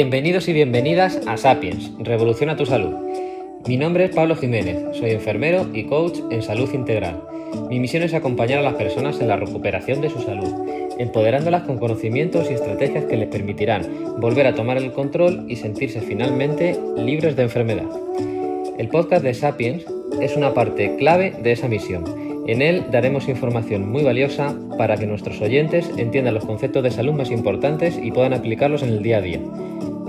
Bienvenidos y bienvenidas a Sapiens, Revoluciona tu Salud. Mi nombre es Pablo Jiménez, soy enfermero y coach en salud integral. Mi misión es acompañar a las personas en la recuperación de su salud, empoderándolas con conocimientos y estrategias que les permitirán volver a tomar el control y sentirse finalmente libres de enfermedad. El podcast de Sapiens es una parte clave de esa misión en él daremos información muy valiosa para que nuestros oyentes entiendan los conceptos de salud más importantes y puedan aplicarlos en el día a día.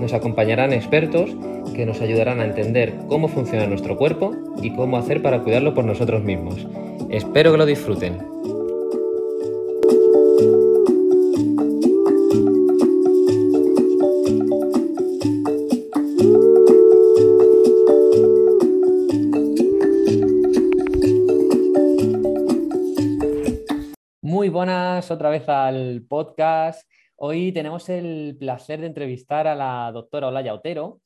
Nos acompañarán expertos que nos ayudarán a entender cómo funciona nuestro cuerpo y cómo hacer para cuidarlo por nosotros mismos. Espero que lo disfruten. buenas otra vez al podcast. Hoy tenemos el placer de entrevistar a la doctora Olaya Otero.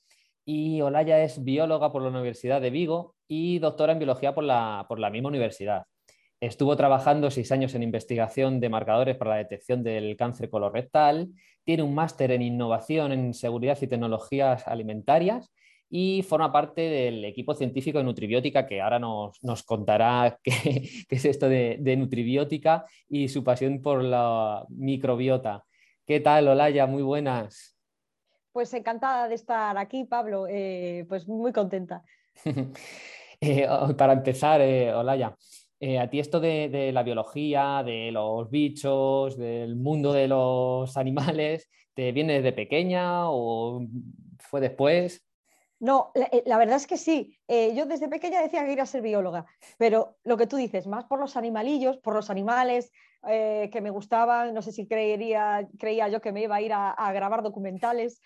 Y Olaya es bióloga por la Universidad de Vigo y doctora en biología por la, por la misma universidad. Estuvo trabajando seis años en investigación de marcadores para la detección del cáncer colorectal. Tiene un máster en innovación en seguridad y tecnologías alimentarias y forma parte del equipo científico de Nutribiótica, que ahora nos, contará qué, es esto de, Nutribiótica y su pasión por la microbiota. ¿Qué tal, Olaya? Muy buenas. Pues encantada de estar aquí, Pablo. Eh, pues muy contenta. Eh, para empezar, eh, Olaya, a ti esto de, de, la biología, de los bichos, del mundo de los animales, ¿te viene desde pequeña o fue después? No, eh, la, verdad es que sí. Eh, yo desde pequeña decía que iba a ser bióloga, pero lo que tú dices, más por los animalillos, por los animales eh, que me gustaban, no sé si creería, creía yo que me iba a ir a, grabar documentales,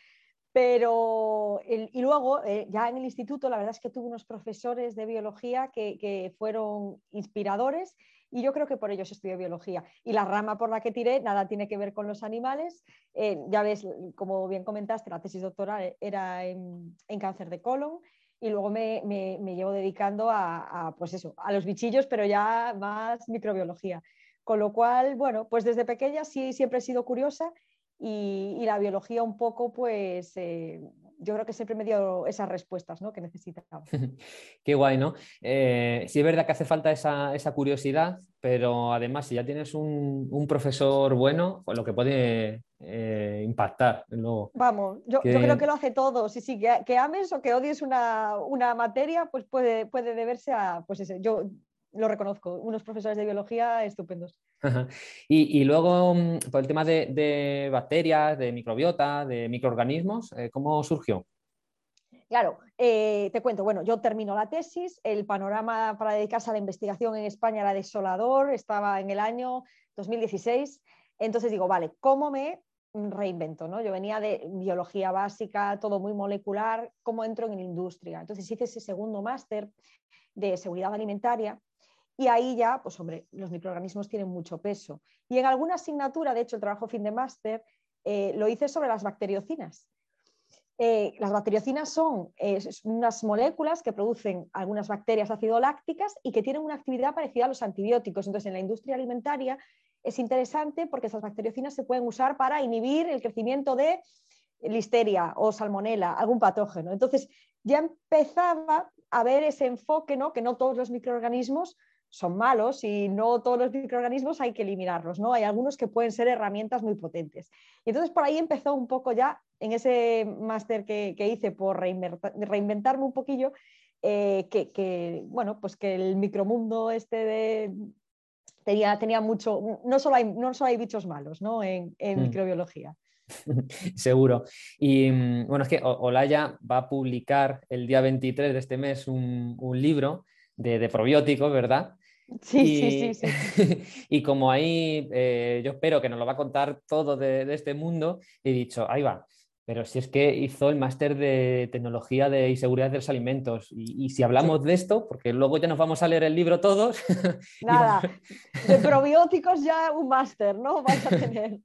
pero y luego ya en el instituto la verdad es que tuve unos profesores de biología que, que fueron inspiradores y yo creo que por ellos estudié biología. Y la rama por la que tiré nada tiene que ver con los animales. Eh, ya ves, como bien comentaste, la tesis doctoral era en, cáncer de colon y luego me, llevo dedicando a, pues eso, a los bichillos, pero ya más microbiología. Con lo cual, bueno, pues desde pequeña sí siempre he sido curiosa y, la biología un poco, pues eh, yo creo que siempre me dio esas respuestas ¿no? que necesitaba. Qué guay, ¿no? Eh, sí es verdad que hace falta esa, curiosidad, pero además si ya tienes un, profesor bueno, pues lo que puede eh, impactar. Vamos, yo, creo que lo hace todo. Sí, sí, que, ames o que odies una, materia, pues puede, puede deberse a, pues ese, yo lo reconozco, unos profesores de biología estupendos. y, luego, mm, por el tema de, bacterias, de microbiota, de microorganismos, eh, ¿cómo surgió? Claro, eh, te cuento, bueno, yo termino la tesis, el panorama para dedicarse a la investigación en España era desolador, estaba en el año 2016, entonces digo, vale, ¿cómo me reinvento? ¿no? Yo venía de biología básica, todo muy molecular, ¿cómo entro en la industria? Entonces hice ese segundo máster de seguridad alimentaria y ahí ya, pues hombre, los microorganismos tienen mucho peso. Y en alguna asignatura, de hecho, el trabajo fin de máster, eh, lo hice sobre las bacteriocinas. Eh, las bacteriocinas son unas moléculas que producen algunas bacterias ácido-lácticas y que tienen una actividad parecida a los antibióticos. Entonces, en la industria alimentaria es interesante porque esas bacteriocinas se pueden usar para inhibir el crecimiento de listeria o salmonela, algún patógeno. Entonces, ya empezaba a ver ese enfoque, ¿no? que no todos los microorganismos son malos y no todos los microorganismos hay que eliminarlos, ¿no? Hay algunos que pueden ser herramientas muy potentes. Y entonces por ahí empezó un poco ya en ese máster que, hice por reinventarme un poquillo, eh, que, bueno, pues que el micromundo este de, tenía, tenía mucho, no solo hay, no solo hay bichos malos ¿no? en, mm. microbiología. Seguro. Y mm, bueno, es que Olaya va a publicar el día 23 de este mes un, libro de, de probióticos, ¿verdad? Sí, sí, sí, y como ahí eh, yo espero que nos lo va a contar todo de, este mundo, he dicho, ahí va. Pero si es que hizo el máster de tecnología de, y seguridad de los alimentos. Y, si hablamos de esto, porque luego ya nos vamos a leer el libro todos. Nada, de probióticos ya un máster, ¿no? Vas a tener.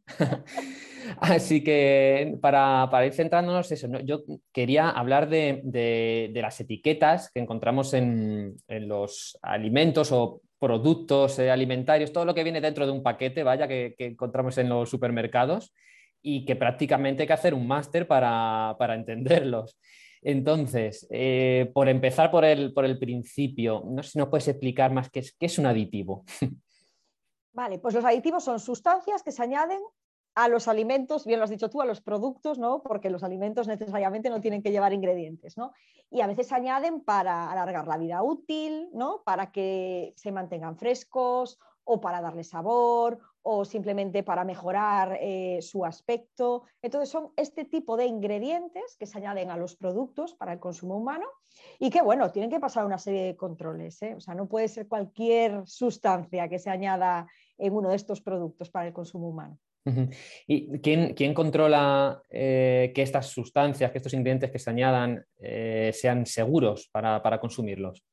Así que para, ir centrándonos, eso, yo quería hablar de, las etiquetas que encontramos en, en los alimentos o productos eh, alimentarios, todo lo que viene dentro de un paquete, vaya, que, encontramos en los supermercados. y que prácticamente hay que hacer un máster para, entenderlos. Entonces, eh, por empezar por el, por el principio, no sé si nos puedes explicar más qué es, qué es un aditivo. Vale, pues los aditivos son sustancias que se añaden a los alimentos, bien lo has dicho tú, a los productos, ¿no? Porque los alimentos necesariamente no tienen que llevar ingredientes, ¿no? Y a veces añaden para alargar la vida útil, ¿no? Para que se mantengan frescos o para darle sabor o simplemente para mejorar eh, su aspecto. Entonces son este tipo de ingredientes que se añaden a los productos para el consumo humano y que, bueno, tienen que pasar una serie de controles. ¿eh? O sea, no puede ser cualquier sustancia que se añada en uno de estos productos para el consumo humano. ¿Y quién, controla eh, que estas sustancias, que estos ingredientes que se añadan eh, sean seguros para, consumirlos?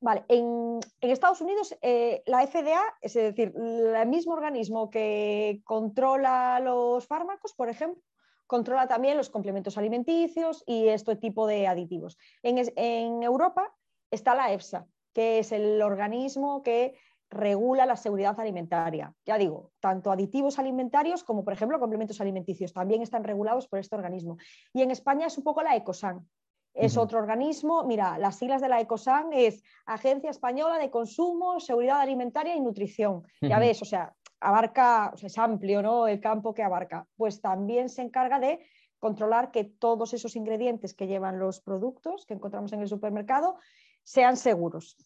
Vale, en, Estados Unidos eh, la FDA, es decir, el mismo organismo que controla los fármacos, por ejemplo, controla también los complementos alimenticios y este tipo de aditivos. En, en Europa está la EFSA, que es el organismo que regula la seguridad alimentaria. Ya digo, tanto aditivos alimentarios como, por ejemplo, complementos alimenticios también están regulados por este organismo. Y en España es un poco la ECOSAN. Es otro organismo, mira, las siglas de la ECOSAN es Agencia Española de Consumo, Seguridad Alimentaria y Nutrición. Ya ves, o sea, abarca, o sea, es amplio ¿no? el campo que abarca. Pues también se encarga de controlar que todos esos ingredientes que llevan los productos que encontramos en el supermercado sean seguros.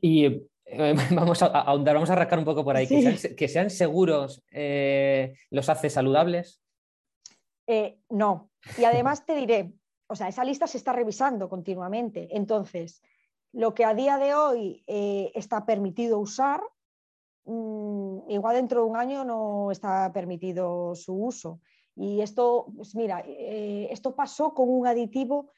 Y vamos a ahondar, vamos a arrancar un poco por ahí. Que, sean, seguros eh, los hace saludables. Eh, no. Y además te diré, o sea, esa lista se está revisando continuamente. Entonces, lo que a día de hoy eh, está permitido usar, mm, igual dentro de un año no está permitido su uso. Y esto, pues mira, esto pasó con un aditivo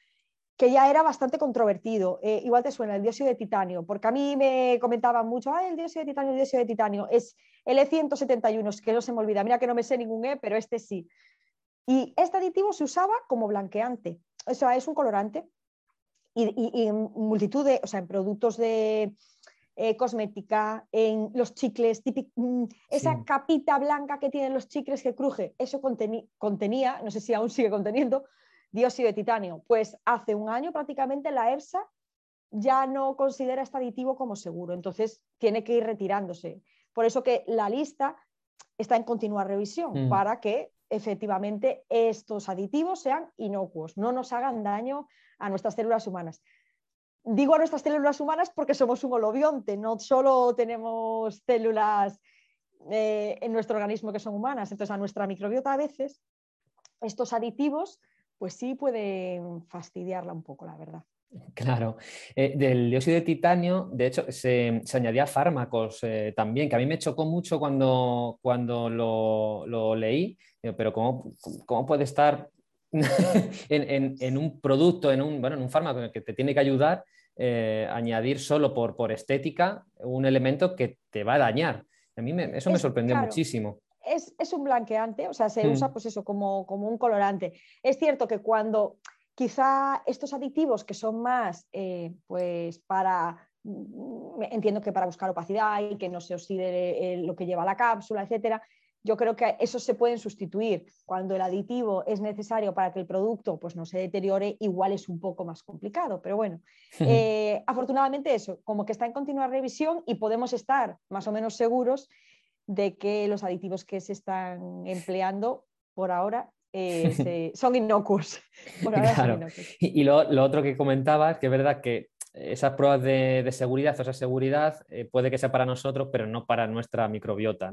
que ya era bastante controvertido. Eh, igual te suena el dióxido de titanio, porque a mí me comentaban mucho, ah, el dióxido de titanio, el dióxido de titanio, es el E171, que no se me olvida, mira que no me sé ningún E, pero este sí. Y este aditivo se usaba como blanqueante, o sea, es un colorante. Y, en multitud de, o sea, en productos de eh, cosmética, en los chicles, mm, esa capita blanca que tienen los chicles que cruje, eso contenía, no sé si aún sigue conteniendo, dióxido de titanio. Pues hace un año prácticamente la EFSA ya no considera este aditivo como seguro, entonces tiene que ir retirándose. Por eso que la lista está en continua revisión mm. para que efectivamente estos aditivos sean inocuos, no nos hagan daño a nuestras células humanas. Digo a nuestras células humanas porque somos un holobionte, no solo tenemos células eh, en nuestro organismo que son humanas, entonces a nuestra microbiota a veces estos aditivos pues sí puede fastidiarla un poco, la verdad. Claro. Eh, del dióxido de titanio, de hecho, se, añadía fármacos eh, también, que a mí me chocó mucho cuando, cuando lo, leí, pero ¿cómo, puede estar en, un producto, en un, bueno, en un fármaco que te tiene que ayudar, eh, añadir solo por, por estética un elemento que te va a dañar? A mí eso me sorprendió muchísimo es, un blanqueante, o sea, se usa pues eso como, un colorante. Es cierto que cuando quizá estos aditivos que son más eh, pues para mm, entiendo que para buscar opacidad y que no se oxide eh, lo que lleva la cápsula, etcétera. Yo creo que esos se pueden sustituir. Cuando el aditivo es necesario para que el producto pues, no se deteriore, igual es un poco más complicado. Pero bueno, eh, afortunadamente eso, como que está en continua revisión y podemos estar más o menos seguros de que los aditivos que se están empleando por ahora eh, son inocuos. Y, lo, otro que comentabas, que es verdad que esas pruebas de, seguridad o esa seguridad eh, puede que sea para nosotros, pero no para nuestra microbiota.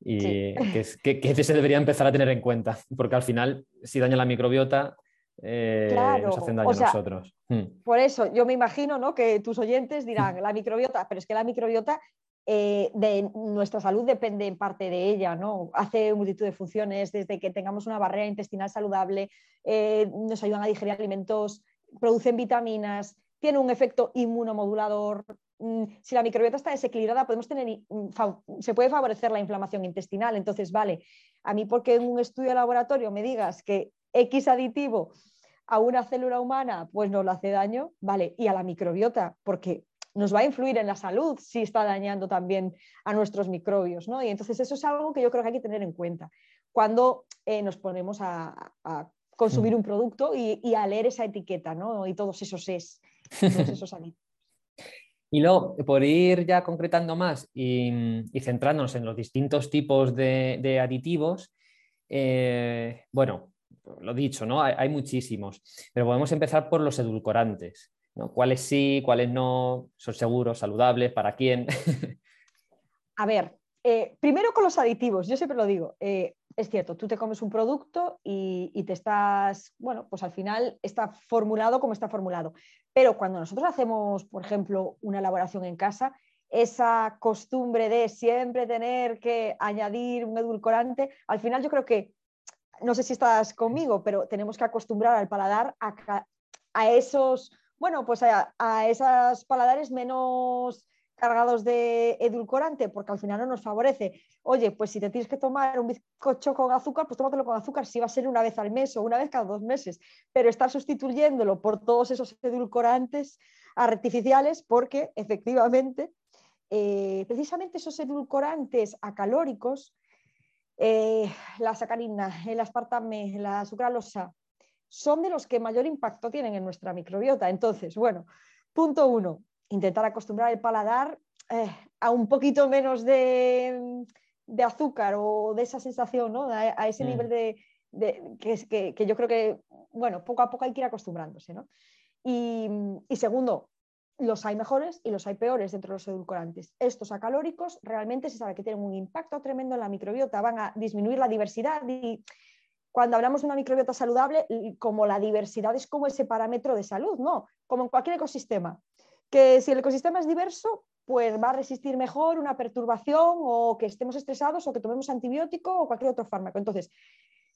Y que, se debería empezar a tener en cuenta, porque al final, si daña la microbiota, eh, nos hacen daño a nosotros. Hmm. Por eso, yo me imagino ¿no? que tus oyentes dirán, la microbiota, pero es que la microbiota eh, de nuestra salud depende en parte de ella, ¿no? Hace multitud de funciones, desde que tengamos una barrera intestinal saludable, eh, nos ayudan a digerir alimentos, producen vitaminas, tiene un efecto inmunomodulador. Mm, si la microbiota está desequilibrada, podemos tener, mm, se puede favorecer la inflamación intestinal. Entonces, vale, a mí porque en un estudio de laboratorio me digas que X aditivo a una célula humana pues nos le hace daño, vale, y a la microbiota, porque nos va a influir en la salud si está dañando también a nuestros microbios, ¿no? Y entonces eso es algo que yo creo que hay que tener en cuenta. cuando eh, nos ponemos a, consumir mm. un producto y, a leer esa etiqueta, ¿no? Y todos esos es, todos esos Y luego, por ir ya concretando más y, centrándonos en los distintos tipos de, aditivos, eh, bueno, lo dicho, ¿no? Hay, muchísimos, pero podemos empezar por los edulcorantes. ¿No? ¿Cuáles sí, cuáles no? ¿Son seguros, saludables? ¿Para quién? A ver, eh, primero con los aditivos, yo siempre lo digo, eh, es cierto, tú te comes un producto y, y, te estás, bueno, pues al final está formulado como está formulado. Pero cuando nosotros hacemos, por ejemplo, una elaboración en casa, esa costumbre de siempre tener que añadir un edulcorante, al final yo creo que, no sé si estás conmigo, pero tenemos que acostumbrar al paladar a, esos, bueno, pues a, esos paladares menos cargados de edulcorante, porque al final no nos favorece. Oye, pues si te tienes que tomar un bizcocho con azúcar, pues tómatelo con azúcar, si va a ser una vez al mes o una vez cada dos meses, pero estar sustituyéndolo por todos esos edulcorantes artificiales, porque efectivamente, eh, precisamente esos edulcorantes acalóricos, eh, la sacarina, el aspartame, la sucralosa, son de los que mayor impacto tienen en nuestra microbiota. Entonces, bueno, punto uno, intentar acostumbrar el paladar eh, a un poquito menos de, azúcar o de esa sensación, ¿no? a, ese mm. nivel de, que, que, yo creo que, bueno, poco a poco hay que ir acostumbrándose. ¿no? Y, segundo, los hay mejores y los hay peores dentro de los edulcorantes. Estos acalóricos realmente se sabe que tienen un impacto tremendo en la microbiota, van a disminuir la diversidad y cuando hablamos de una microbiota saludable, como la diversidad es como ese parámetro de salud, ¿no? Como en cualquier ecosistema que si el ecosistema es diverso, pues va a resistir mejor una perturbación o que estemos estresados o que tomemos antibiótico o cualquier otro fármaco. Entonces,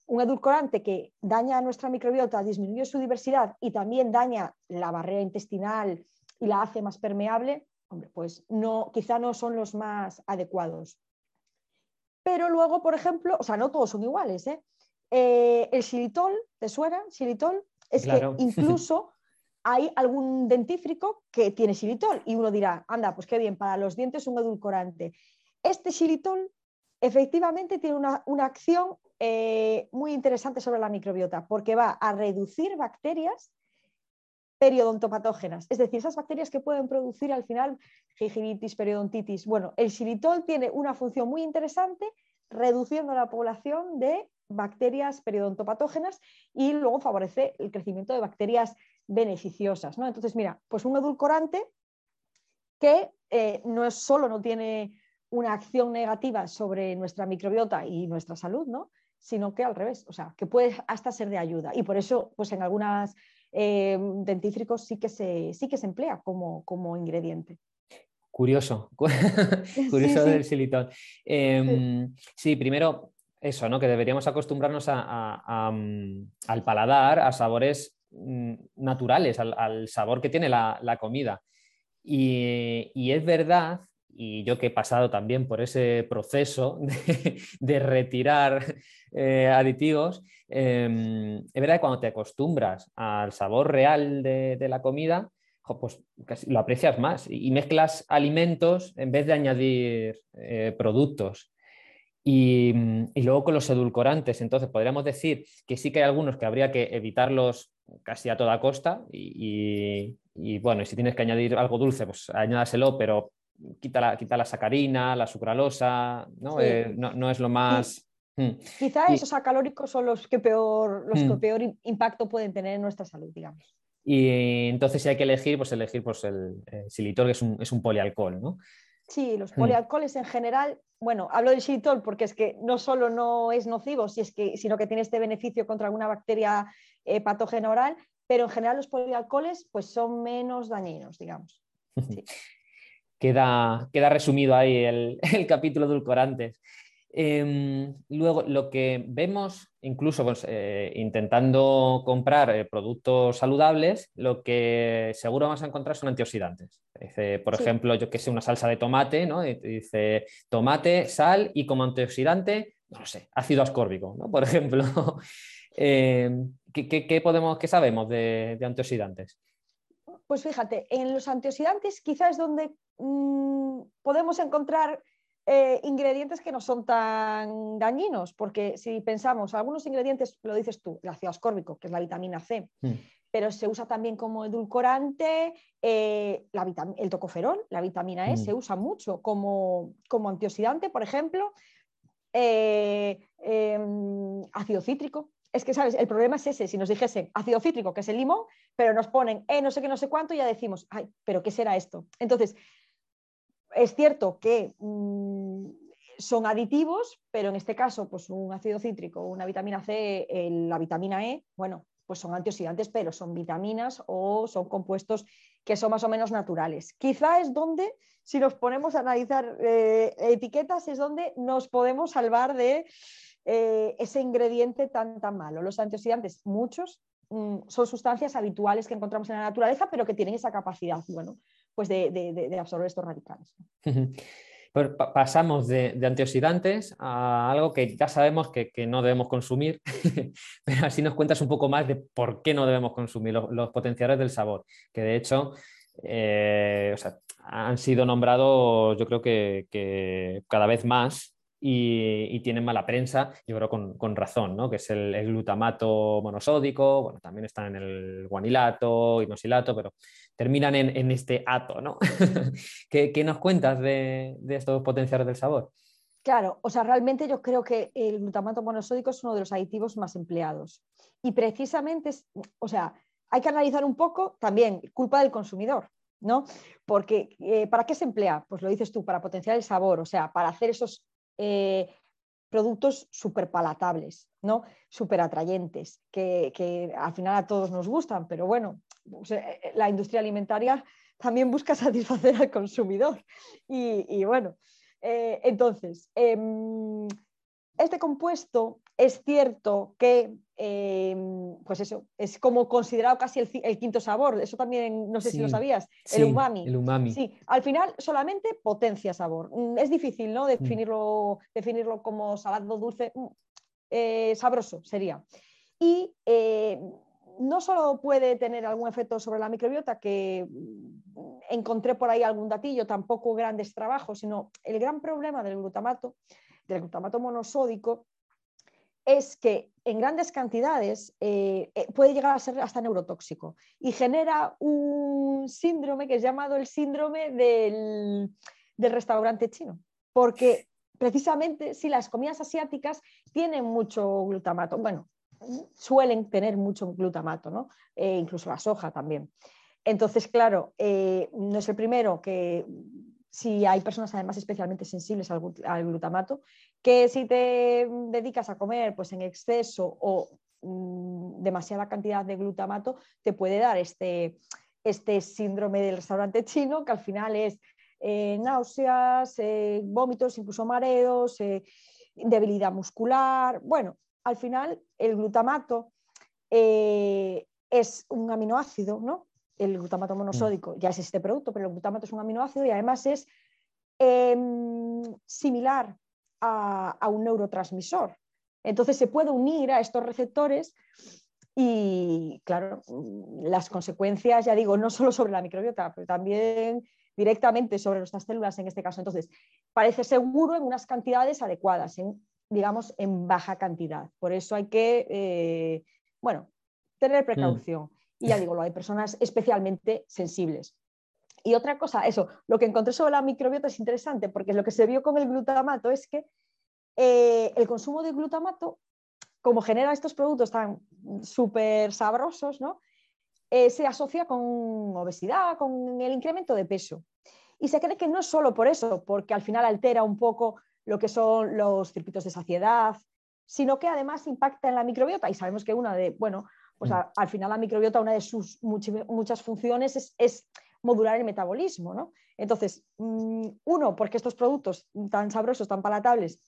un edulcorante que daña a nuestra microbiota, disminuye su diversidad y también daña la barrera intestinal y la hace más permeable, hombre, pues no, quizá no son los más adecuados. Pero luego, por ejemplo, o sea, no todos son iguales. ¿eh? Eh, el xilitol, ¿te suena? Xilitol, es que incluso hay algún dentífrico que tiene xilitol y uno dirá, anda, pues qué bien, para los dientes un edulcorante. Este xilitol efectivamente tiene una, acción eh, muy interesante sobre la microbiota porque va a reducir bacterias periodontopatógenas, es decir, esas bacterias que pueden producir al final gingivitis, periodontitis. Bueno, el xilitol tiene una función muy interesante reduciendo la población de bacterias periodontopatógenas y luego favorece el crecimiento de bacterias beneficiosas. ¿no? Entonces, mira, pues un edulcorante que eh, no es solo no tiene una acción negativa sobre nuestra microbiota y nuestra salud, ¿no? sino que al revés, o sea, que puede hasta ser de ayuda. Y por eso, pues en algunas eh, dentífricos sí que se, sí que se emplea como, como ingrediente. Curioso, curioso del xilitol. Em, sí. primero eso, ¿no? Que deberíamos acostumbrarnos mm, al paladar, a sabores Mm, naturales al, sabor que tiene la, comida. Y, es verdad, y yo que he pasado también por ese proceso de, retirar eh, aditivos, em, es verdad que cuando te acostumbras al sabor real de, la comida, pues lo aprecias más y, mezclas alimentos en vez de añadir eh, productos. Y, y, luego con los edulcorantes, entonces podríamos decir que sí que hay algunos que habría que evitarlos casi a toda costa y, bueno, y si tienes que añadir algo dulce, pues añádaselo, pero quita la, quita la sacarina, la sucralosa, ¿no? Eh, no, es lo más... Hmm. Quizá esos acalóricos son los que peor, los que hmm. peor impacto pueden tener en nuestra salud, digamos. Y entonces si hay que elegir, pues elegir pues el, xilitol, que es un, es un polialcohol, ¿no? Sí, los hmm. polialcoholes en general, bueno, hablo del xilitol porque es que no solo no es nocivo, si es que, sino que tiene este beneficio contra alguna bacteria eh, patógeno oral, pero en general los polialcoholes pues, son menos dañinos, digamos. Queda, queda, resumido ahí el, capítulo de edulcorantes. Em, luego, lo que vemos, incluso pues, eh, intentando comprar eh, productos saludables, lo que seguro vamos a encontrar son antioxidantes. por ejemplo, yo que sé, una salsa de tomate, ¿no? dice tomate, sal y como antioxidante, no sé, ácido ascórbico, ¿no? Por ejemplo. Em, ¿qué, podemos, qué sabemos de, antioxidantes? Pues fíjate, en los antioxidantes quizás es donde mm, podemos encontrar eh, ingredientes que no son tan dañinos, porque si pensamos, algunos ingredientes, lo dices tú, el ácido ascórbico, que es la vitamina C, mm. pero se usa también como edulcorante, eh, el tocoferol, la vitamina E, mm. se usa mucho como, como antioxidante, por ejemplo, eh, em, ácido cítrico. Es que, ¿sabes? El problema es ese. Si nos dijesen ácido cítrico, que es el limón, pero nos ponen, eh, no sé qué, no sé cuánto, ya decimos, ay, pero ¿qué será esto? Entonces, es cierto que mm, son aditivos, pero en este caso, pues un ácido cítrico, una vitamina C, la vitamina E, bueno, pues son antioxidantes, pero son vitaminas o son compuestos que son más o menos naturales. Quizá es donde, si nos ponemos a analizar eh, etiquetas, es donde nos podemos salvar de eh, ese ingrediente tan, tan malo. Los antioxidantes, muchos, mm, son sustancias habituales que encontramos en la naturaleza, pero que tienen esa capacidad, bueno, pues de, absorber estos radicales. pasamos de, antioxidantes a algo que ya sabemos que, no debemos consumir, pero así nos cuentas un poco más de por qué no debemos consumir los, potenciadores del sabor, que de hecho eh, han sido nombrados yo creo que cada vez más y, tienen mala prensa, yo creo con, razón, ¿no? que es el, glutamato monosódico, bueno, también están en el guanilato, inosilato, pero terminan en, este ato. ¿no? ¿Qué, nos cuentas de, estos potenciadores del sabor? Claro, o sea, realmente yo creo que el glutamato monosódico es uno de los aditivos más empleados. Y precisamente, o sea, hay que analizar un poco también culpa del consumidor, ¿no? Porque eh, ¿para qué se emplea? Pues lo dices tú, para potenciar el sabor, o sea, para hacer esos eh, productos súper palatables, ¿no? súper atrayentes, que, al final a todos nos gustan, pero bueno, eh, la industria alimentaria también busca satisfacer al consumidor. Y, bueno, eh, entonces, em, este compuesto es cierto que, em, pues eso, es como considerado casi el, quinto sabor. Eso también, no sé si lo sabías, el umami. El umami. Sí, al final solamente potencia sabor. Mm, es difícil, ¿no? Mm. Definirlo, definirlo como salado dulce, mm, eh, sabroso sería. Y eh, no solo puede tener algún efecto sobre la microbiota, que encontré por ahí algún datillo, tampoco grandes trabajos, sino el gran problema del glutamato del glutamato monosódico es que en grandes cantidades eh, eh, puede llegar a ser hasta neurotóxico y genera un síndrome que es llamado el síndrome del, restaurante chino, porque precisamente si las comidas asiáticas tienen mucho glutamato, bueno, suelen tener mucho glutamato, ¿no? Eh, incluso la soja también. Entonces, claro, no es el primero que si hay personas además especialmente sensibles al, glutamato, que si te dedicas a comer pues, en exceso o mm, demasiada cantidad de glutamato, te puede dar este, este síndrome del restaurante chino, que al final es eh, náuseas, eh, vómitos, incluso mareos, eh, debilidad muscular. Bueno, al final el glutamato es un aminoácido, ¿no? El glutamato monosódico ya es este producto, pero el glutamato es un aminoácido y además es em, similar a, un neurotransmisor. Entonces se puede unir a estos receptores y, claro, las consecuencias, ya digo, no solo sobre la microbiota, pero también directamente sobre nuestras células en este caso. Entonces, parece seguro en unas cantidades adecuadas, en, digamos, en baja cantidad. Por eso hay que, eh, bueno, tener mm. Y ya digo, hay personas especialmente sensibles. Y otra cosa, eso, lo que encontré sobre la microbiota es interesante porque lo que se vio con el glutamato es que eh, el consumo de glutamato, como genera estos productos tan súper sabrosos, ¿no? Eh, se asocia con obesidad, con el incremento de peso. Y se cree que no es solo por eso, porque al final altera un poco lo que son los circuitos de saciedad, sino que además impacta en la microbiota. Y sabemos que una de, bueno, pues mm. al final la microbiota, una de sus muchas funciones es, modular el metabolismo. ¿no? Entonces, mm, uno, porque estos productos tan sabrosos, tan palatables,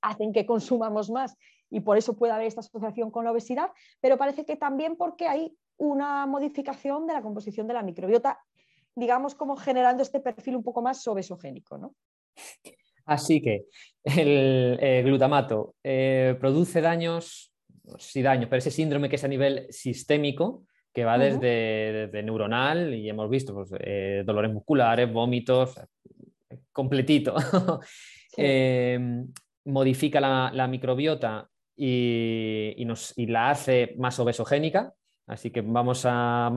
hacen que consumamos más y por eso puede haber esta asociación con la obesidad, pero parece que también porque hay una modificación de la composición de la microbiota, digamos como generando este perfil un poco más obesogénico. ¿no? Así que el, glutamato eh, produce daños sí daño, pero ese síndrome que es a nivel sistémico, que va desde, neuronal y hemos visto pues, eh, dolores musculares, vómitos, completito. em, modifica la, microbiota y, nos, y la hace más obesogénica, Así que vamos a,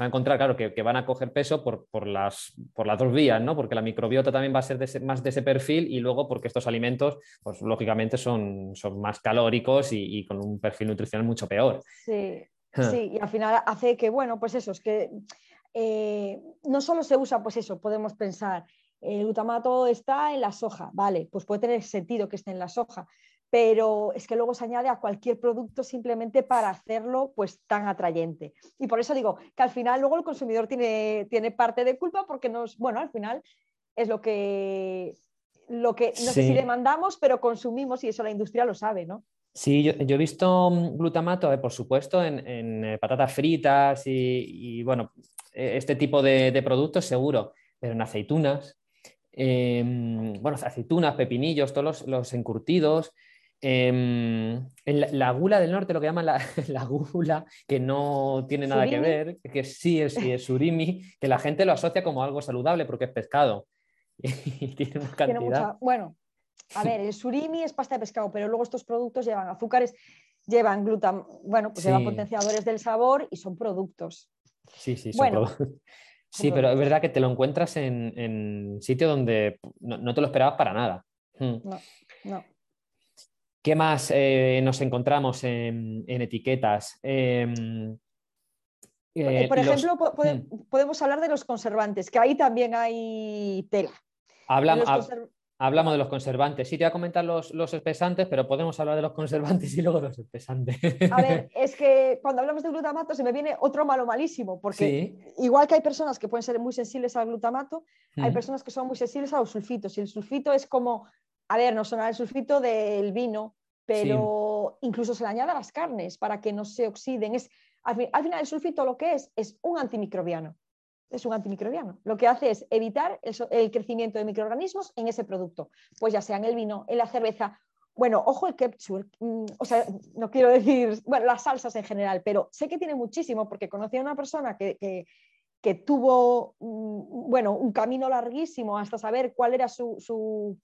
encontrar, claro, que, van a coger peso por, las, por las dos vías, ¿no? Porque la microbiota también va a ser más de ese perfil y luego porque estos alimentos, pues lógicamente son, son más calóricos y, con un perfil nutricional mucho peor. Sí, ah. sí, y al final hace que, bueno, pues eso, es que eh, no solo se usa, pues eso, podemos pensar, el glutamato está en la soja, vale, pues puede tener sentido que esté en la soja, pero es que luego se añade a cualquier producto simplemente para hacerlo pues tan atrayente. Y por eso digo que al final luego el consumidor tiene, tiene parte de culpa porque nos, bueno, al final es lo que, lo que no sé si demandamos, pero consumimos y eso la industria lo sabe, ¿no? Sí, yo, he visto mm, glutamato, por supuesto, en, eh, patatas fritas y, bueno, e, este tipo de, productos seguro, pero en aceitunas, em, bueno, aceitunas, pepinillos, todos los encurtidos, en em, la, gula del norte, lo que llaman la, gula, que no tiene nada que ver, que sí es, surimi, que la gente lo asocia como algo saludable porque es pescado. y tiene una cantidad. Bueno, a ver, el surimi es pasta de pescado, pero luego estos productos llevan azúcares, llevan gluten, bueno, pues llevan potenciadores del sabor y son productos. Sí, sí, son productos. Sí, pero es verdad que te lo encuentras en, en sitio donde no, te lo esperabas para nada. Hmm. No, no. ¿Qué más eh, nos encontramos en, etiquetas? Em, eh, por ejemplo, hmm. podemos hablar de los conservantes, que ahí también hay tela. Hablamos, de los conservantes. Sí, te voy a comentar los, espesantes, pero podemos hablar de los conservantes y luego de los espesantes. A ver, es que cuando hablamos de glutamato se me viene otro malo malísimo, porque igual que hay personas que pueden ser muy sensibles al glutamato, hay hmm. personas que son muy sensibles a los sulfitos. Y el sulfito es como a ver, no son el sulfito del vino, pero incluso se le añade a las carnes para que no se oxiden. Es, al, final el sulfito lo que es es un antimicrobiano. Es un antimicrobiano. Lo que hace es evitar el, crecimiento de microorganismos en ese producto, pues ya sea en el vino, en la cerveza. Bueno, ojo el ketchup, mm, o sea, no quiero decir, bueno, las salsas en general, pero sé que tiene muchísimo porque conocí a una persona que que tuvo mm, bueno, un camino larguísimo hasta saber cuál era su,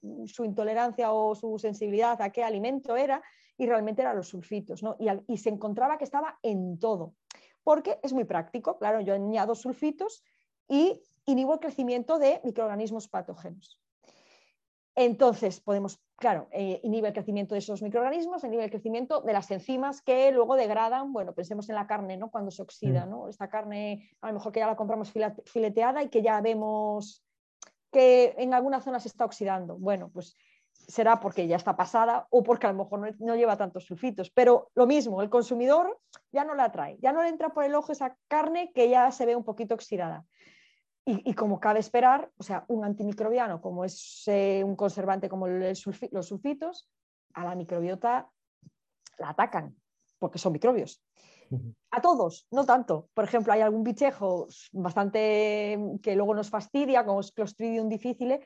intolerancia o su sensibilidad a qué alimento era, y realmente eran los sulfitos, ¿no? y, se encontraba que estaba en todo, porque es muy práctico, claro, yo añado sulfitos y inhibo el crecimiento de microorganismos patógenos. Entonces, podemos, claro, eh, inhibe el crecimiento de esos microorganismos, inhibe el crecimiento de las enzimas que luego degradan, bueno, pensemos en la carne, ¿no? Cuando se oxida, mm. ¿no? Esta carne, a lo mejor que ya la compramos fileteada y que ya vemos que en alguna zona se está oxidando. Bueno, pues será porque ya está pasada o porque a lo mejor no, no, lleva tantos sulfitos. Pero lo mismo, el consumidor ya no la trae, ya no le entra por el ojo esa carne que ya se ve un poquito oxidada. Y, como cabe esperar, o sea, un antimicrobiano como es eh, un conservante como los sulfitos, a la microbiota la atacan, porque son microbios. A todos, no tanto. Por ejemplo, hay algún bichejo bastante que luego nos fastidia, como es Clostridium difficile,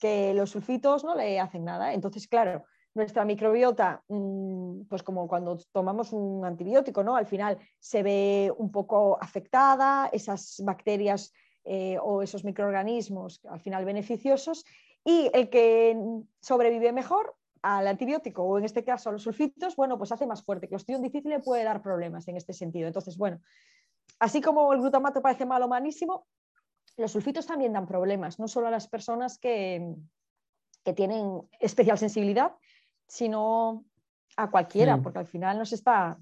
que los sulfitos no le hacen nada. Entonces, claro, nuestra microbiota, mm, pues como cuando tomamos un antibiótico, ¿no? Al final se ve un poco afectada, esas bacterias eh, o esos microorganismos al final beneficiosos y el que sobrevive mejor al antibiótico o en este caso a los sulfitos, bueno, pues hace más fuerte. que Clostridium difícil puede dar problemas en este sentido. Entonces, bueno, así como el glutamato parece malo malísimo, los sulfitos también dan problemas, no solo a las personas que, que tienen especial sensibilidad, sino a cualquiera, porque al final nos está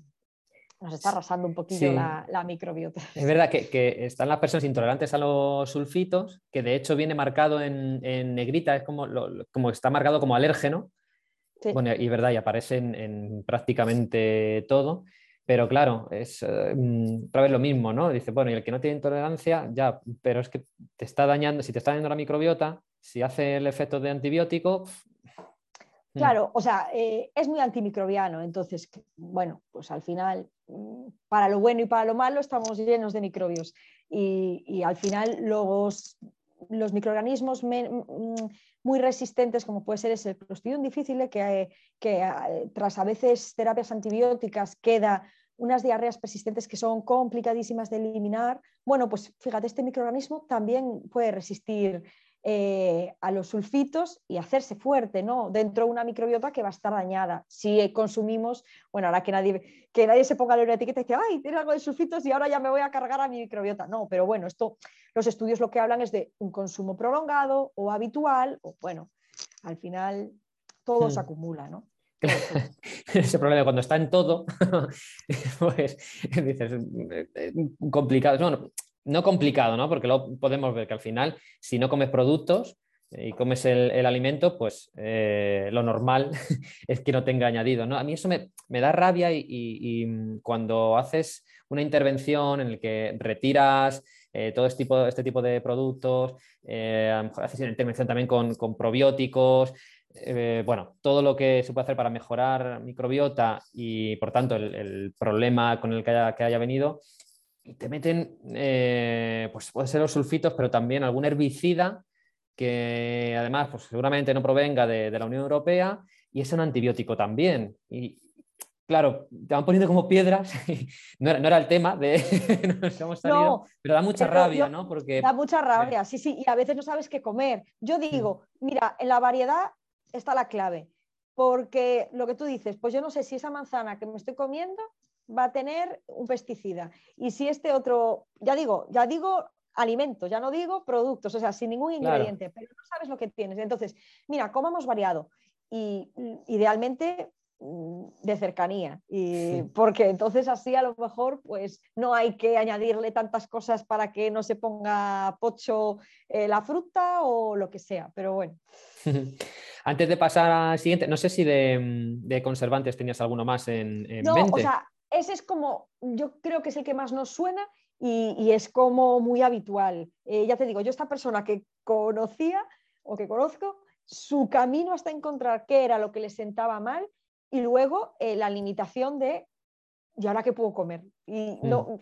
nos está arrasando un poquillo la, microbiota. Es verdad que, están las personas intolerantes a los sulfitos, que de hecho viene marcado en, negrita, es como, como está marcado como alérgeno. Bueno, y verdad, y aparece en, prácticamente todo. Pero claro, es eh, mm, otra vez lo mismo, ¿no? Dice, bueno, y el que no tiene intolerancia, ya, pero es que te está dañando, si te está dañando la microbiota, si hace el efecto de antibiótico. Claro, o sea, eh, es muy antimicrobiano, entonces, bueno, pues al final, para lo bueno y para lo malo, estamos llenos de microbios. Y, al final los, los microorganismos mm, muy resistentes, como puede ser ese Clostridium difícil, que, que eh, tras a veces terapias antibióticas queda unas diarreas persistentes que son complicadísimas de eliminar, bueno, pues fíjate, este microorganismo también puede resistir eh, a los sulfitos y hacerse fuerte, ¿no? Dentro de una microbiota que va a estar dañada. Si consumimos, bueno, ahora que nadie, que nadie se ponga una etiqueta y dice, ay, tiene algo de sulfitos y ahora ya me voy a cargar a mi microbiota. No, pero bueno, esto, los estudios lo que hablan es de un consumo prolongado o habitual, o bueno, al final todo se hmm. acumula, ¿no? Ese problema cuando está en todo, pues dices, eh, complicado. No, no complicado, ¿no? Porque lo podemos ver que al final, si no comes productos eh, y comes el, alimento, pues eh, lo normal es que no tenga añadido, ¿no? A mí eso me, da rabia y, mm, cuando haces una intervención en la que retiras eh, todo este tipo, este tipo de productos, mejor haces una intervención también con, probióticos, bueno, todo lo que se puede hacer para mejorar microbiota y por tanto el, problema con el que haya venido, y te meten, eh, pues puede ser los sulfitos, pero también algún herbicida que además pues seguramente no provenga de, la Unión Europea y es un antibiótico también. Y claro, te van poniendo como piedras, no, era, el tema de no, pero da mucha rabia, ¿no? Porque... Da mucha rabia, sí, sí, y a veces no sabes qué comer. Yo digo, mira, en la variedad está la clave, porque lo que tú dices, pues yo no sé si esa manzana que me estoy comiendo va a tener un pesticida. Y si este otro, ya digo, ya digo alimentos, ya no digo productos, o sea, sin ningún ingrediente, pero no sabes lo que tienes. Entonces, mira, cómo hemos variado. Y idealmente mm, de cercanía, y porque entonces así a lo mejor pues no hay que añadirle tantas cosas para que no se ponga pocho eh, la fruta o lo que sea, pero bueno. Antes de pasar al siguiente, no sé si de, conservantes tenías alguno más en, en no, O sea, ese es como, yo creo que es el que más nos suena y, es como muy habitual. Eh, ya te digo, yo esta persona que conocía o que conozco, su camino hasta encontrar qué era lo que le sentaba mal y luego eh, la limitación de, ¿y ahora qué puedo comer? Y no,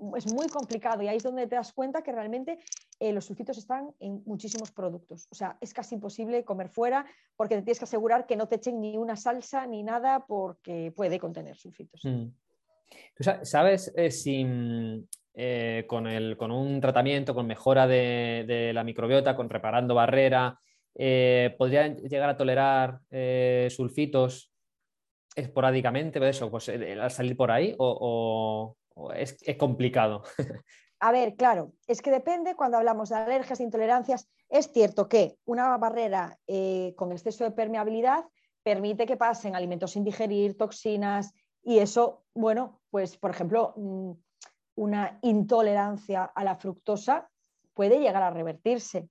mm. es muy complicado y ahí es donde te das cuenta que realmente eh, los sulfitos están en muchísimos productos. O sea, es casi imposible comer fuera porque te tienes que asegurar que no te echen ni una salsa ni nada porque puede contener sulfitos. Mm. Sabes eh, si mm, eh, con, un tratamiento, con mejora de, la microbiota, con reparando barrera, eh, podrían llegar a tolerar sulfitos esporádicamente, eso, pues, al salir por ahí, o, es, complicado? A ver, claro, es que depende cuando hablamos de alergias e intolerancias. Es cierto que una barrera con exceso de permeabilidad permite que pasen alimentos sin digerir, toxinas, y eso, bueno, pues por ejemplo, mm, una intolerancia a la fructosa puede llegar a revertirse.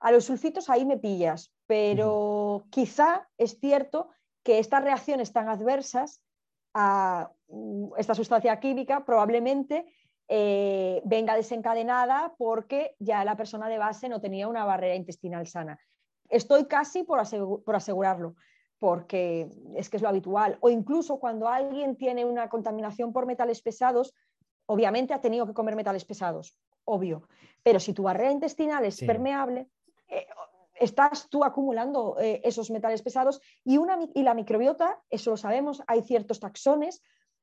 A los sulfitos ahí me pillas, pero quizá es cierto que estas reacciones tan adversas a mm, esta sustancia química probablemente eh, venga desencadenada porque ya la persona de base no tenía una barrera intestinal sana. Estoy casi por asegurarlo, porque es que es lo habitual. O incluso cuando alguien tiene una contaminación por metales pesados, obviamente ha tenido que comer metales pesados, obvio. Pero si tu barrera intestinal es permeable, eh, estás tú acumulando eh, esos metales pesados y, una, y la microbiota, eso lo sabemos, hay ciertos taxones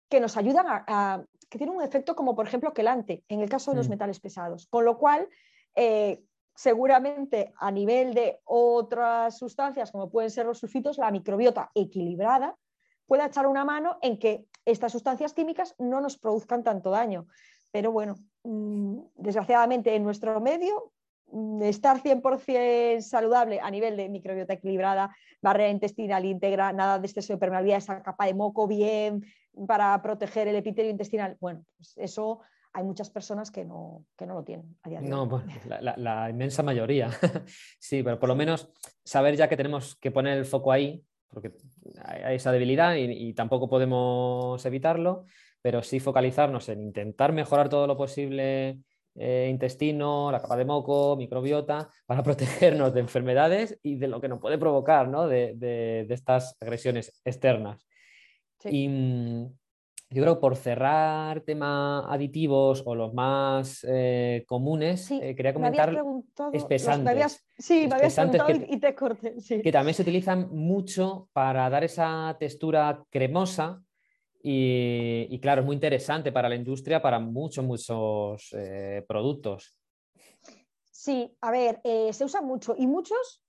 que nos ayudan a, que tienen un efecto como por ejemplo quelante en el caso de los mm. metales pesados. Con lo cual, eh, seguramente a nivel de otras sustancias, como pueden ser los sulfitos, la microbiota equilibrada puede echar una mano en que estas sustancias químicas no nos produzcan tanto daño. Pero bueno, mm, desgraciadamente en nuestro medio, mm, estar 100% saludable a nivel de microbiota equilibrada, barrera intestinal íntegra, nada de exceso de permeabilidad, esa capa de moco bien para proteger el epitelio intestinal, bueno, pues eso hay muchas personas que no, no lo tienen a día de No, pues, la, inmensa mayoría. sí, pero por lo menos saber ya que tenemos que poner el foco ahí, porque hay esa debilidad y, tampoco podemos evitarlo, pero sí focalizarnos en intentar mejorar todo lo posible eh, intestino, la capa de moco, microbiota, para protegernos de enfermedades y de lo que nos puede provocar, ¿no? de, estas agresiones externas. Y mm, yo creo por cerrar tema aditivos o los más eh, comunes, eh, quería comentar espesantes. sí, me habías preguntado y te corté. Que también se utilizan mucho para dar esa textura cremosa y, claro, es muy interesante para la industria, para muchos, muchos eh, productos. Sí, a ver, se usa mucho y muchos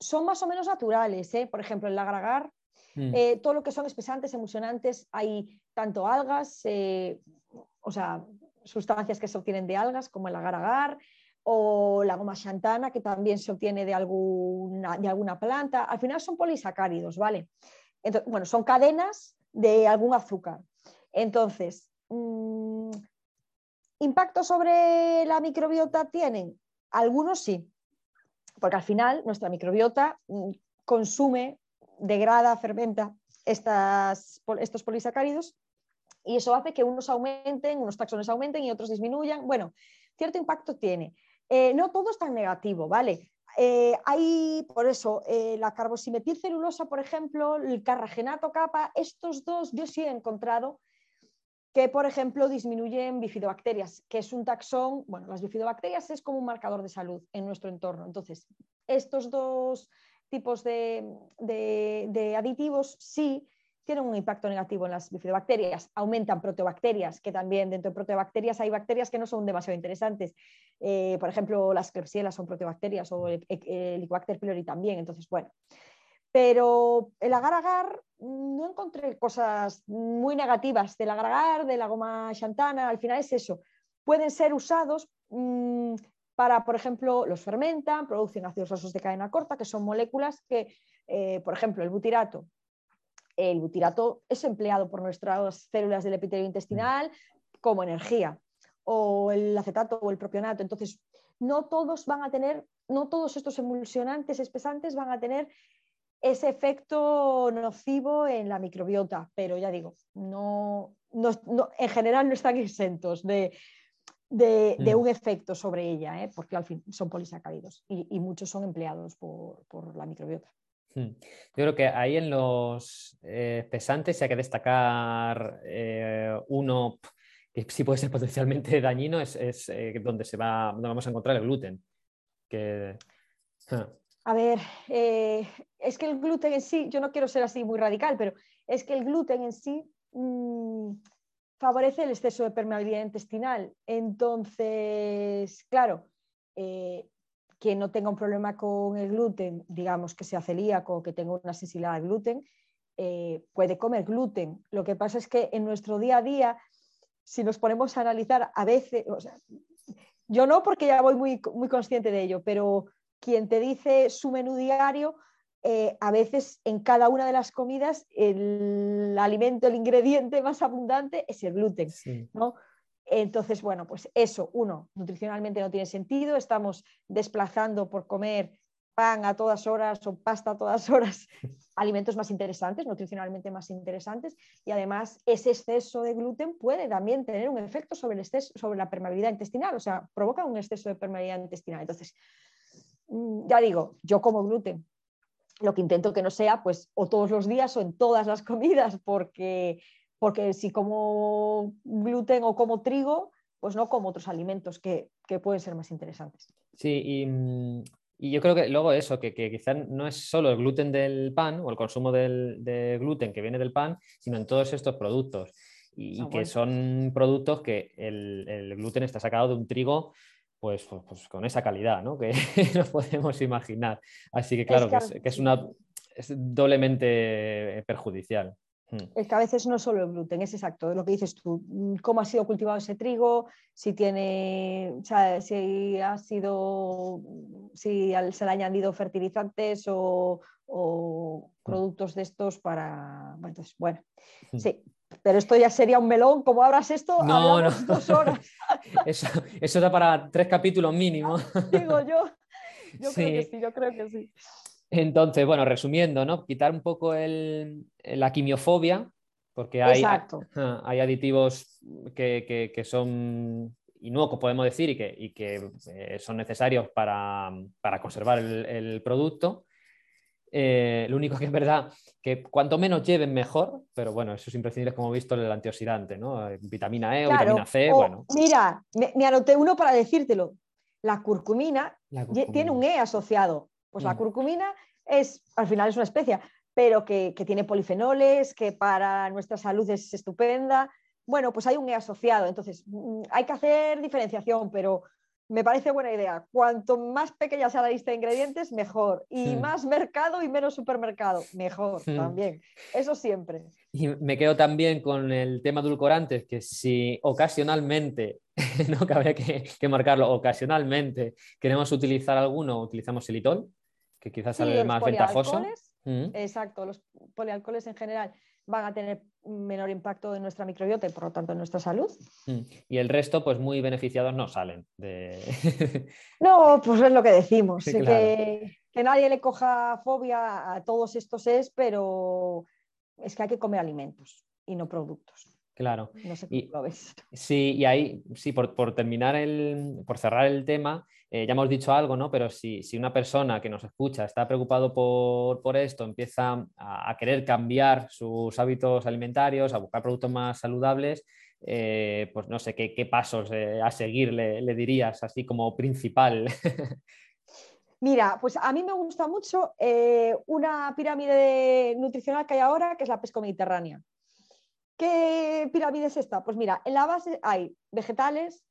son más o menos naturales. Por ejemplo, el agragar, mm. eh, todo lo que son espesantes, emulsionantes, hay tanto algas, o sea, sustancias que se obtienen de algas como el agar-agar o la goma xantana que también se obtiene de alguna, de alguna planta. Al final son polisacáridos, ¿vale? Entonces, bueno, son cadenas de algún azúcar. Entonces, mm, ¿impacto sobre la microbiota tienen? Algunos sí, porque al final nuestra microbiota mm, consume, degrada, fermenta estas, estos polisacáridos y eso hace que unos aumenten, unos taxones aumenten y otros disminuyan. Bueno, cierto impacto tiene. Eh, no todo es tan negativo, ¿vale? Eh, hay, por eso, eh, la carbosimetilcelulosa, por ejemplo, el carragenato capa, estos dos yo sí he encontrado que, por ejemplo, disminuyen bifidobacterias, que es un taxón, bueno, las bifidobacterias es como un marcador de salud en nuestro entorno. Entonces, estos dos tipos de aditivos sí tienen un impacto negativo en las bifidobacterias, aumentan proteobacterias, que también dentro de proteobacterias hay bacterias que no son demasiado interesantes. Eh, por ejemplo, las Klebsiella son proteobacterias o el, Helicobacter pylori también. Entonces, bueno. Pero el agar-agar no encontré cosas muy negativas del agar-agar, de la goma xantana, al final es eso. Pueden ser usados mm, para, por ejemplo, los fermentan, producen ácidos grasos de cadena corta, que son moléculas que, eh, por ejemplo, el butirato el butirato es empleado por nuestras células del epitelio intestinal como energía, o el acetato o el propionato. Entonces, no todos van a tener, no todos estos emulsionantes espesantes van a tener ese efecto nocivo en la microbiota, pero ya digo, no, en general no están exentos de, mm. un efecto sobre ella, ¿eh? porque al fin son polisacáridos y, muchos son empleados por la microbiota. Hmm. Yo creo que ahí en los eh, pesantes hay que destacar eh, uno que sí puede ser potencialmente dañino, es, eh, donde, se va, donde vamos a encontrar el gluten. A ver, es que el gluten en sí, yo no quiero ser así muy radical, pero es que el gluten en sí mm, favorece el exceso de permeabilidad intestinal. Entonces, claro, que no tenga un problema con el gluten, digamos que sea celíaco o que tenga una sensibilidad al gluten, eh, puede comer gluten. Lo que pasa es que en nuestro día a día, si nos ponemos a analizar a veces, yo no porque ya voy muy, muy consciente de ello, pero quien te dice su menú diario, eh, a veces en cada una de las comidas el alimento, el ingrediente más abundante es el gluten. ¿no? Entonces, bueno, pues eso, uno, nutricionalmente no tiene sentido, estamos desplazando por comer pan a todas horas o pasta a todas horas, alimentos más interesantes, nutricionalmente más interesantes, y además ese exceso de gluten puede también tener un efecto sobre, el exceso, sobre la permeabilidad intestinal, o sea, provoca un exceso de permeabilidad intestinal. Entonces, mm, ya digo, yo como gluten, lo que intento que no sea, pues, o todos los días o en todas las comidas, porque porque si como gluten o como trigo, pues no como otros alimentos que, pueden ser más interesantes. Sí, y, yo creo que luego eso, que, que quizás no es solo el gluten del pan o el consumo del, de gluten que viene del pan, sino en todos estos productos. Y, ah, que son productos que el, gluten está sacado de un trigo pues, pues, pues con esa calidad ¿no? que nos podemos imaginar. Así que claro, que, es, una, es doblemente perjudicial. Hmm. Es que a veces no solo el gluten, es exacto, lo que dices tú, mm, cómo ha sido cultivado ese trigo, si tiene, si ha sido, si se le han añadido fertilizantes o, hmm. productos de estos para, bueno, entonces, bueno, hmm. sí, pero esto ya sería un melón, como abras esto, no, no. dos horas. eso, eso da para tres capítulos mínimo. Digo yo, yo creo que sí, yo creo que sí. Entonces, bueno, resumiendo, ¿no? Quitar un poco la quimiofobia, porque hay, hay aditivos que, son inocuos, podemos decir, y que, eh, son necesarios para, conservar el, producto. Eh, lo único que es verdad que cuanto menos lleven mejor, pero bueno, eso es imprescindible como he visto el antioxidante, ¿no? Vitamina E o vitamina C, bueno. Mira, me, anoté uno para decírtelo. La curcumina, tiene un E asociado. Pues la mm. curcumina es, al final es una especia, pero que, tiene polifenoles, que para nuestra salud es estupenda. Bueno, pues hay un E asociado, entonces mm, hay que hacer diferenciación, pero me parece buena idea. Cuanto más pequeña sea la lista de ingredientes, mejor. Y Hmm. más mercado y menos supermercado, mejor Hmm. también. Eso siempre. Y me quedo también con el tema edulcorantes, que si ocasionalmente, no que habría que, que marcarlo, ocasionalmente queremos utilizar alguno, utilizamos xilitol, que quizás Sí, sale más ventajoso. Mm. Exacto, los polialcoholes en general van a tener menor impacto en nuestra microbiota y por lo tanto en nuestra salud. Mm. Y el resto, pues muy beneficiados no salen. De... No, pues es lo que decimos, Sí, claro. que, que nadie le coja fobia a todos estos es, pero es que hay que comer alimentos y no productos. Claro. No sé cómo Y- lo ves. Sí, y ahí, sí, por, por terminar el, por cerrar el tema, eh, ya hemos dicho algo, ¿no? Pero si, si una persona que nos escucha está preocupado por, por esto, empieza a, a querer cambiar sus hábitos alimentarios, a buscar productos más saludables, eh, pues no sé qué, qué pasos eh, a seguir le, le dirías, así como principal. Mira, pues a mí me gusta mucho eh, una pirámide nutricional que hay ahora, que es la pesco mediterránea. ¿Qué pirámide es esta? Pues mira, en la base hay vegetales,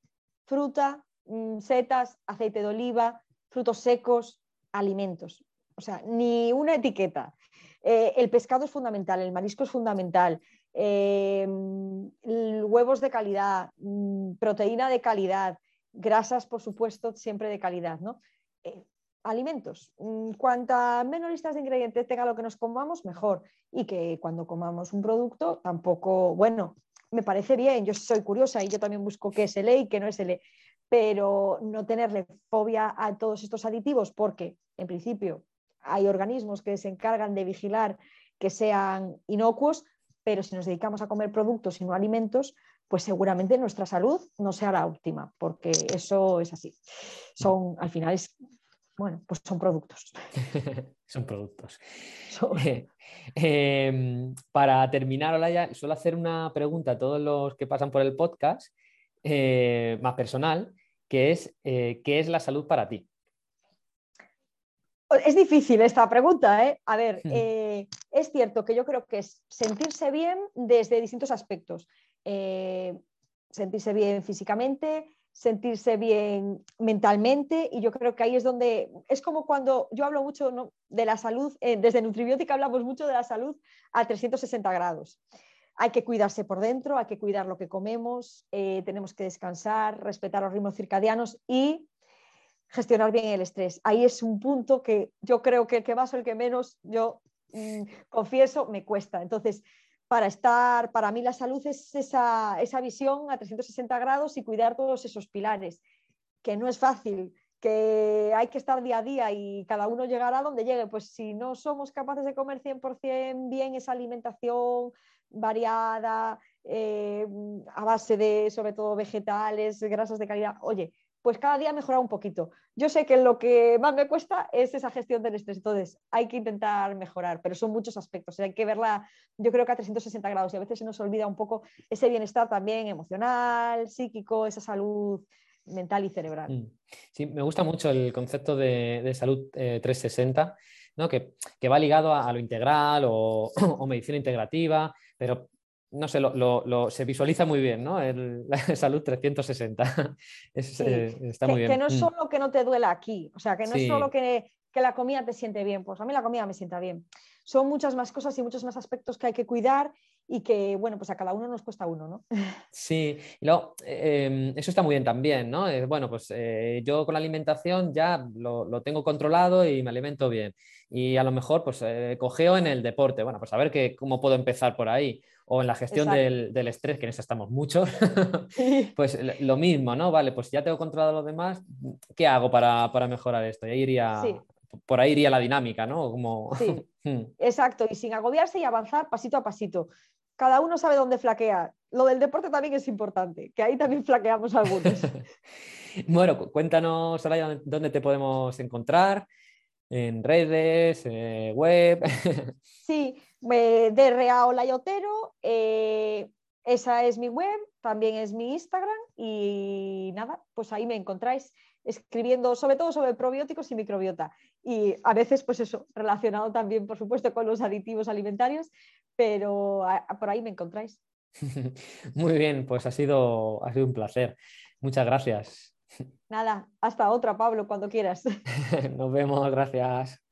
fruta, mm, setas, aceite de oliva, frutos secos, alimentos. O sea, ni una etiqueta. Eh, el pescado es fundamental, el marisco es fundamental, eh, l- huevos de calidad, mm, proteína de calidad, grasas, por supuesto, siempre de calidad, ¿no? Eh, alimentos. Mm, Cuanta menos listas de ingredientes tenga lo que nos comamos, mejor. Y que cuando comamos un producto, tampoco, bueno, me parece bien, yo soy curiosa y yo también busco qué es L y qué no es L, pero no tenerle fobia a todos estos aditivos porque, en principio, hay organismos que se encargan de vigilar que sean inocuos, pero si nos dedicamos a comer productos y no alimentos, pues seguramente nuestra salud no sea la óptima, porque eso es así. Son, al final, es, bueno, pues son productos. Son productos. Eh, para terminar, Olaya, suelo hacer una pregunta a todos los que pasan por el podcast, eh, más personal, que es eh, ¿qué es la salud para ti? Es difícil esta pregunta, ¿eh? A ver, Hmm. eh, es cierto que yo creo que es sentirse bien desde distintos aspectos. Eh, sentirse bien físicamente, sentirse bien mentalmente, y yo creo que ahí es donde, es como cuando yo hablo mucho de la salud, eh, desde Nutribiótica hablamos mucho de la salud a 360 grados. Hay que cuidarse por dentro, hay que cuidar lo que comemos, eh, tenemos que descansar, respetar los ritmos circadianos y gestionar bien el estrés. Ahí es un punto que yo creo que el que más o el que menos, yo mm, confieso, me cuesta. Entonces, para estar, para mí la salud es esa, esa visión a 360 grados y cuidar todos esos pilares, que no es fácil, que hay que estar día a día y cada uno llegará donde llegue. Pues si no somos capaces de comer 100% bien esa alimentación variada, eh, a base de sobre todo vegetales, grasas de calidad, oye, pues cada día mejorar un poquito. Yo sé que lo que más me cuesta es esa gestión del estrés, entonces hay que intentar mejorar, pero son muchos aspectos, hay que verla, yo creo que a 360 grados y a veces se nos olvida un poco ese bienestar también emocional, psíquico, esa salud mental y cerebral. Mm. Sí, me gusta mucho el concepto de, de salud eh, 360, ¿no? que, que va ligado a, a lo integral o, o medicina integrativa, pero no sé, lo, lo- lo- se visualiza muy bien, ¿no? El- la salud 360. Es, Sí, eh, está que, muy bien. que no es Mm. solo que no te duela aquí, o sea, que no Sí. es solo que, que la comida te siente bien, pues a mí la comida me sienta bien. Son muchas más cosas y muchos más aspectos que hay que cuidar y que, bueno, pues a cada uno nos cuesta uno, ¿no? Sí, y luego, eh, eso está muy bien también, ¿no? Eh, bueno, pues eh, yo con la alimentación ya lo, lo tengo controlado y me alimento bien. Y a lo mejor, pues, cogeo en el deporte. Bueno, pues a ver que, cómo puedo empezar por ahí. O en la gestión del, del estrés, que en eso estamos muchos. Pues lo mismo, ¿no? Vale, pues ya tengo controlado lo demás. ¿Qué hago para, para mejorar esto? Y ahí iría, Sí. por ahí iría la dinámica, ¿no? Como... Sí. Hmm. Exacto, y sin agobiarse y avanzar pasito a pasito. Cada uno sabe dónde flaquea. Lo del deporte también es importante, que ahí también flaqueamos algunos. Bueno, cu- cuéntanos, Soraya, dónde- dónde te podemos encontrar, en redes, eh, web. Sí, eh, DRA Olayotero, eh, esa es mi web, también es mi Instagram y nada, pues ahí me encontráis escribiendo sobre todo sobre probióticos y microbiota. Y a veces, pues eso, relacionado también, por supuesto, con los aditivos alimentarios, pero a- a- por ahí me encontráis. Muy bien, pues ha sido, ha sido un placer. Muchas gracias. Nada, hasta otra, Pablo, cuando quieras. Nos vemos, gracias.